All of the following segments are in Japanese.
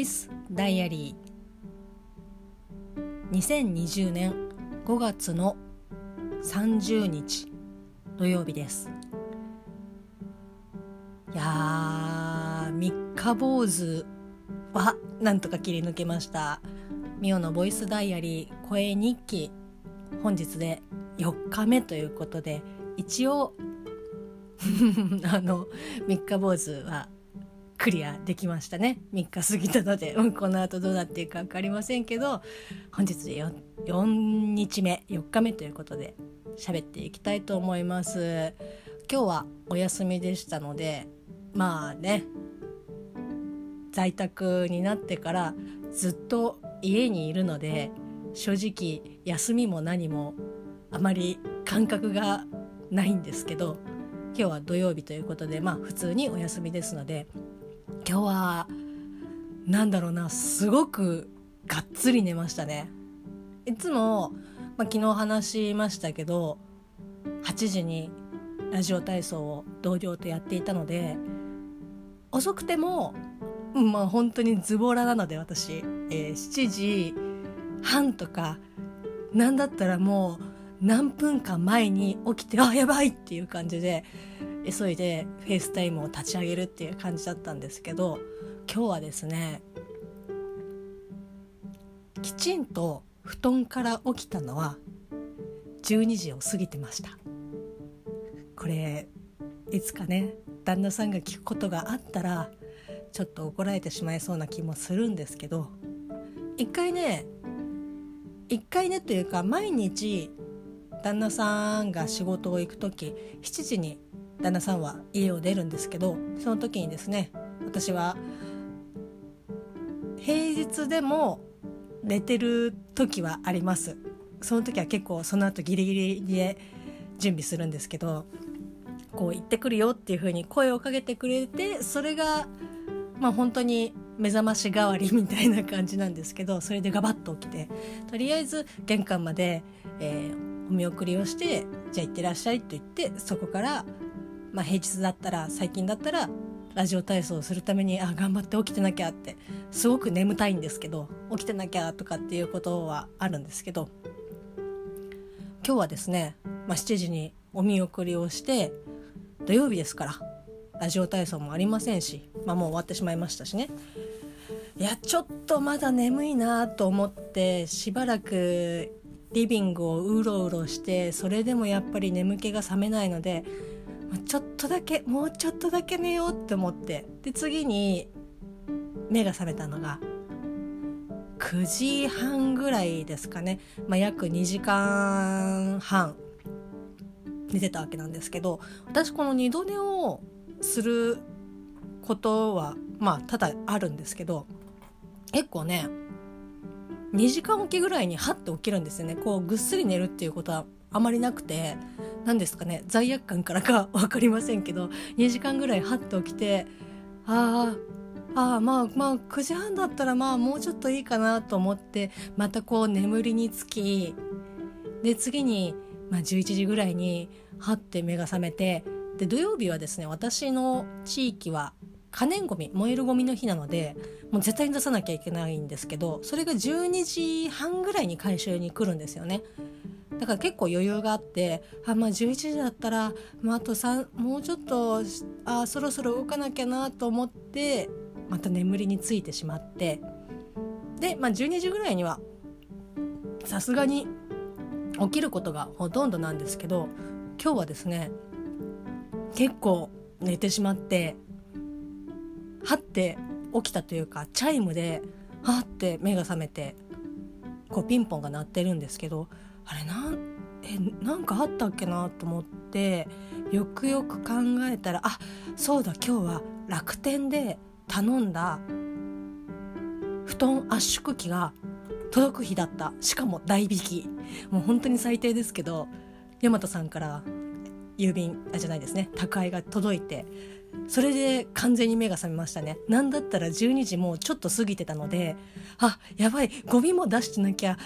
イスダイアリー。2020年5月の30日土曜日です。いやー三日坊主はなんとか切り抜けました。ミオのボイスダイアリー声日記。本日で4日目ということで一応 あの三日坊主はクリアできましたね。3日過ぎたので、うん、この後どうなっていくか分かりませんけど本日で 4, 4日目4日目ということで喋っていきたいと思います。今日はお休みでしたのでまあね在宅になってからずっと家にいるので正直休みも何もあまり感覚がないんですけど今日は土曜日ということでまあ普通にお休みですので今日はなんだろうなすごくがっつり寝ましたね。いつも、まあ、昨日話しましたけど8時にラジオ体操を同僚とやっていたので遅くてもまあ本当にズボラなので私、えー、7時半とか何だったらもう何分間前に起きてあやばいっていう感じで急いで FaceTime を立ち上げるっていう感じだったんですけど今日はですねきちんと布団から起きたのは12時を過ぎてました。これいつかね旦那さんが聞くことがあったらちょっと怒られてしまいそうな気もするんですけど一回ね一回ねというか毎日旦那さんが仕事を行く時7時に旦那さんは家を出るんですけどその時にですね私は平日でも寝てる時はあります。その時は結構その後ギリギリで準備するんですけどこう行ってくるよっていう風に声をかけてくれてそれがまあ本当に目覚まし代わりみたいな感じなんですけどそれでガバッと起きてとりあえず玄関まで、えー、お見送りをしてじゃあ行ってらっしゃいと言ってそこからまあ、平日だったら最近だったらラジオ体操をするためにあ頑張って起きてなきゃってすごく眠たいんですけど起きてなきゃとかっていうことはあるんですけど今日はですね、まあ、7時にお見送りをして土曜日ですからラジオ体操もありませんし、まあ、もう終わってしまいましたしね。いやちょっとまだ眠いなと思ってしばらくリビングをうろうろしてそれでもやっぱり眠気が覚めないのでちょっとだけもうちょっとだけ寝ようって思って。で次に目が覚めたのが9時半ぐらいですかね、まあ、約2時間半寝てたわけなんですけど私この二度寝をすることはまあただあるんですけど結構ね2時間おきぐらいにハッて起きるんですよね。こうぐっすり寝るっていうことはあまりなくて何ですかね。罪悪感からか 分かりませんけど2時間ぐらいハッと起きてあああまあまあ9時半だったらまあもうちょっといいかなと思ってまたこう眠りにつきで次に、まあ、11時ぐらいにはって目が覚めてで土曜日はですね私の地域は可燃ごみ燃えるごみの日なのでもう絶対に出さなきゃいけないんですけどそれが12時半ぐらいに回収に来るんですよね。だから結構余裕があってあ、まあ、11時だったら、まあ、あと3もうちょっとあそろそろ動かなきゃなと思ってまた眠りについてしまってで、まあ、12時ぐらいにはさすがに起きることがほとんどなんですけど今日はですね結構寝てしまってはって起きたというかチャイムではって目が覚めてこうピンポンが鳴ってるんですけどあれなんえなんかあったっけなと思ってよくよく考えたらあそうだ今日は楽天で頼んだ布団圧縮機が届く日だった。しかも代引き。もう本当に最低ですけど大和さんから郵便あじゃないですね。宅配が届いてそれで完全に目が覚めましたね。なんだったら12時もうちょっと過ぎてたのであやばいゴミも出してなきゃ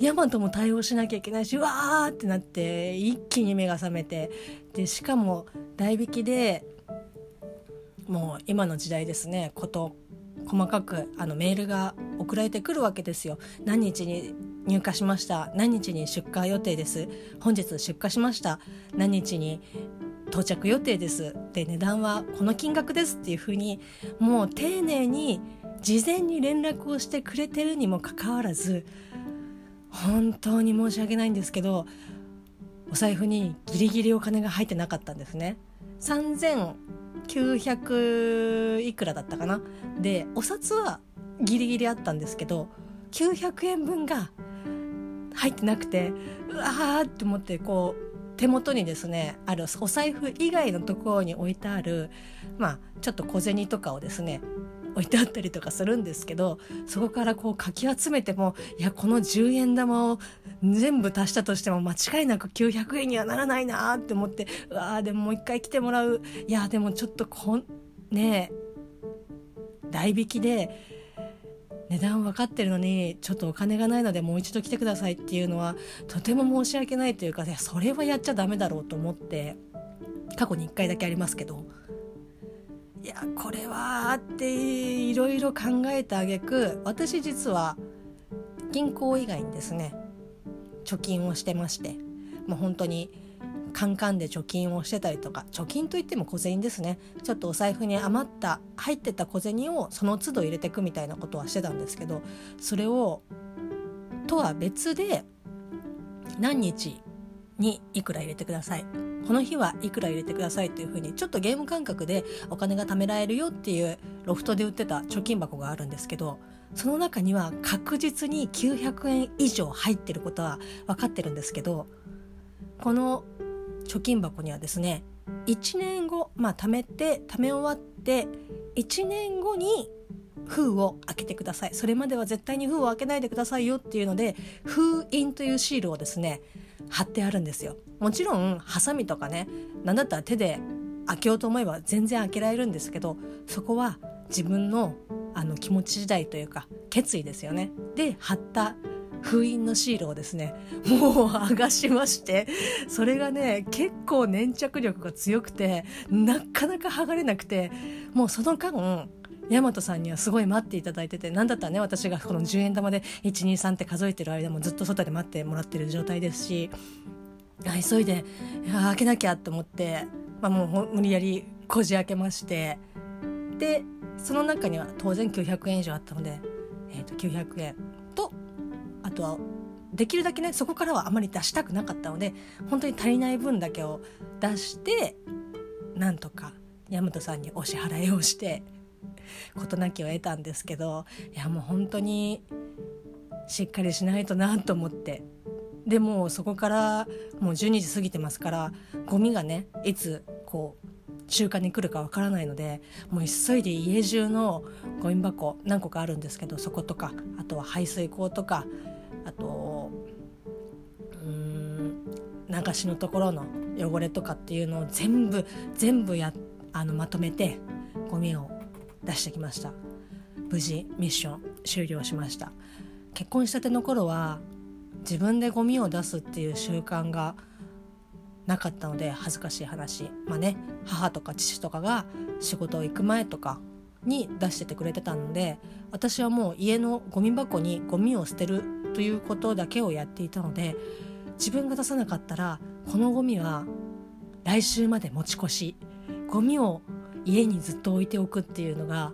ヤマトも対応しなきゃいけないしうわーってなって一気に目が覚めてでしかも代引きでもう今の時代ですねこと細かくあのメールが送られてくるわけですよ。何日に入荷しました？何日に出荷予定です？本日出荷しました？何日に到着予定ですで値段はこの金額ですっていうふうにもう丁寧に事前に連絡をしてくれてるにもかかわらず本当に申し訳ないんですけどお財布にギリギリお金が入ってなかったんですね。3900いくらだったかなでお札はギリギリあったんですけど900円分が入ってなくてうわーって思ってこう手元にですねあるお財布以外のところに置いてあるまあちょっと小銭とかをですね置いてあったりとかするんですけどそこからこうかき集めてもいやこの10円玉を全部足したとしても間違いなく900円にはならないなって思ってうわーでももう一回来てもらう。いやでもちょっとこんね代引きで値段分かってるのにちょっとお金がないのでもう一度来てくださいっていうのはとても申し訳ないというかいそれはやっちゃダメだろうと思って過去に1回だけありますけど。いやこれはっていろいろ考えた挙句私実は銀行以外にですね貯金をしてましてもう本当にカンカンで貯金をしてたりとか貯金といっても小銭ですね。ちょっとお財布に余った入ってた小銭をその都度入れてくみたいなことはしてたんですけどそれをとは別で何日にいくら入れてください。この日はいくら入れてくださいっていう風にちょっとゲーム感覚でお金が貯められるよっていうロフトで売ってた貯金箱があるんですけどその中には確実に900円以上入ってることは分かってるんですけどこの貯金箱にはですね1年後まあ貯めて貯め終わって1年後に封を開けてください。それまでは絶対に封を開けないでくださいよっていうので封印というシールをですね貼ってあるんですよ。もちろんハサミとかね何だったら手で開けようと思えば全然開けられるんですけどそこは自分のあの気持ち次第というか決意ですよね。で貼った封印のシールをですね もう剥がしましてそれがね結構粘着力が強くてなかなか剥がれなくてもうその間大和さんにはすごい待っていただいてて何だったらね私がこの10円玉で123って数えてる間もずっと外で待ってもらってる状態ですし急いでい開けなきゃと思って、まあ、もう無理やりこじ開けましてでその中には当然900円以上あったので、えー、と900円。とはできるだけねそこからはあまり出したくなかったので本当に足りない分だけを出してなんとか大和さんにお支払いをして事なきを得たんですけどいやもう本当にしっかりしないとなと思って。でもそこからもう12時過ぎてますからゴミがねいつこう中華に来るかわからないのでもう急いで家中のゴミ箱何個かあるんですけどそことかあとは排水口とかあとうん流しのところの汚れとかっていうのを全部全部やあのまとめてゴミを出してきました。無事ミッション終了しました。結婚したての頃は自分でゴミを出すっていう習慣がなかったので恥ずかしい話。まあね母とか父とかが仕事行く前とかに出しててくれてたので私はもう家のゴミ箱にゴミを捨てるということだけをやっていたので自分が出さなかったらこのゴミは来週まで持ち越し。ゴミを家にずっと置いておくっていうのが、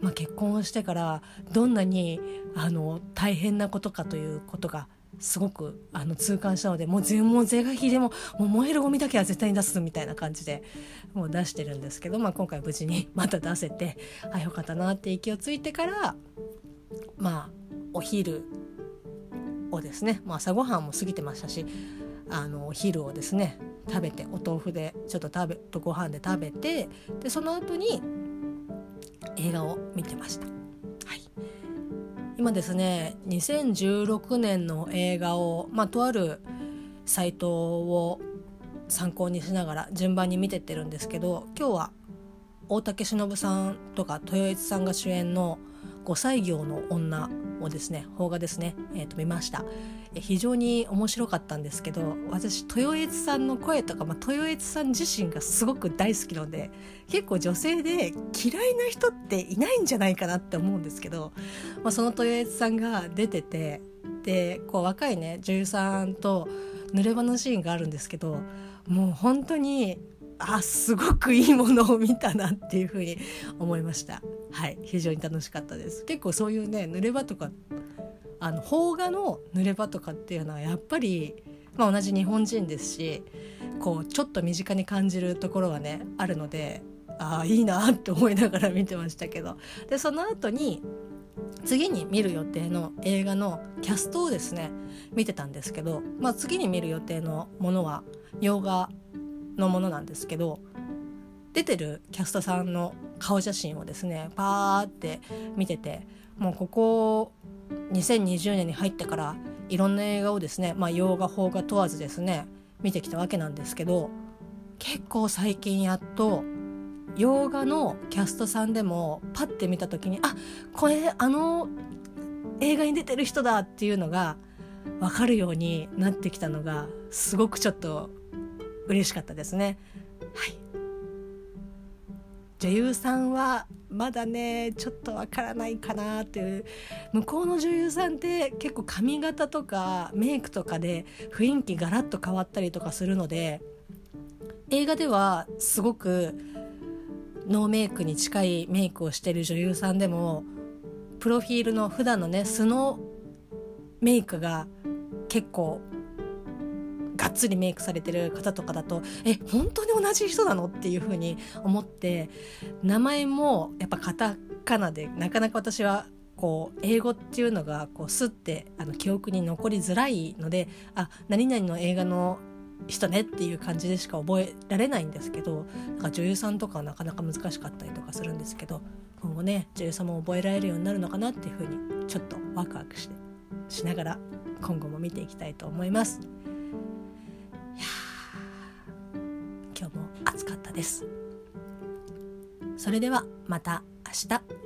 まあ、結婚をしてからどんなにあの大変なことかということがすごくあの痛感したのでもう全もう是が非でももう燃えるゴミだけは絶対に出すみたいな感じでもう出してるんですけど、まあ、今回無事に また出せてあよかったなって息をついてからまあお昼をですね、まあ、朝ごはんも過ぎてましたしあのお昼をですね食べてお豆腐でちょっと食べとご飯で食べてでその後に映画を見てました。はい今ですね2016年の映画を、まあ、とあるサイトを参考にしながら順番に見てってるんですけど今日は大竹しのぶさんとか豊悦さんが主演の「5歳業の女をですね邦画ですね、えー、と見ました。非常に面白かったんですけど私豊悦さんの声とか、まあ、豊悦さん自身がすごく大好きなので結構女性で嫌いな人っていないんじゃないかなって思うんですけど、まあ、その豊悦さんが出ててでこう若いね女優さんと濡れ場のシーンがあるんですけどもう本当にあすごくいいものを見たなっていうふうに思いました。はい。非常に楽しかったです。結構そういうね濡れ場とかあの邦画の濡れ場とかっていうのはやっぱり、まあ、同じ日本人ですしこうちょっと身近に感じるところはねあるのでああいいなって思いながら見てましたけど。でその後に次に見る予定の映画のキャストをですね見てたんですけど、まあ、次に見る予定のものは洋画のものなんですけど出てるキャストさんの顔写真をですねパーって見ててもうここ2020年に入ってからいろんな映画をですね、まあ、洋画邦画問わずですね見てきたわけなんですけど結構最近やっと洋画のキャストさんでもパッて見た時にあこれあの映画に出てる人だっていうのが分かるようになってきたのがすごくちょっと嬉しかったですね。はい女優さんはまだねちょっとわからないかなっていう向こうの女優さんって結構髪型とかメイクとかで雰囲気ガラッと変わったりとかするので映画ではすごくノーメイクに近いメイクをしてる女優さんでもプロフィールの普段のね素のメイクが結構がっつりメイクされてる方とかだとえ本当に同じ人なの？っていうふうに思って名前もやっぱカタカナでなかなか私はこう英語っていうのがこうスッてあの記憶に残りづらいのであ何々の映画の人ねっていう感じでしか覚えられないんですけどなんか女優さんとかはなかなか難しかったりとかするんですけど今後ね女優さんも覚えられるようになるのかなっていうふうにちょっとワクワクしてしながら今後も見ていきたいと思います。です。それではまた明日。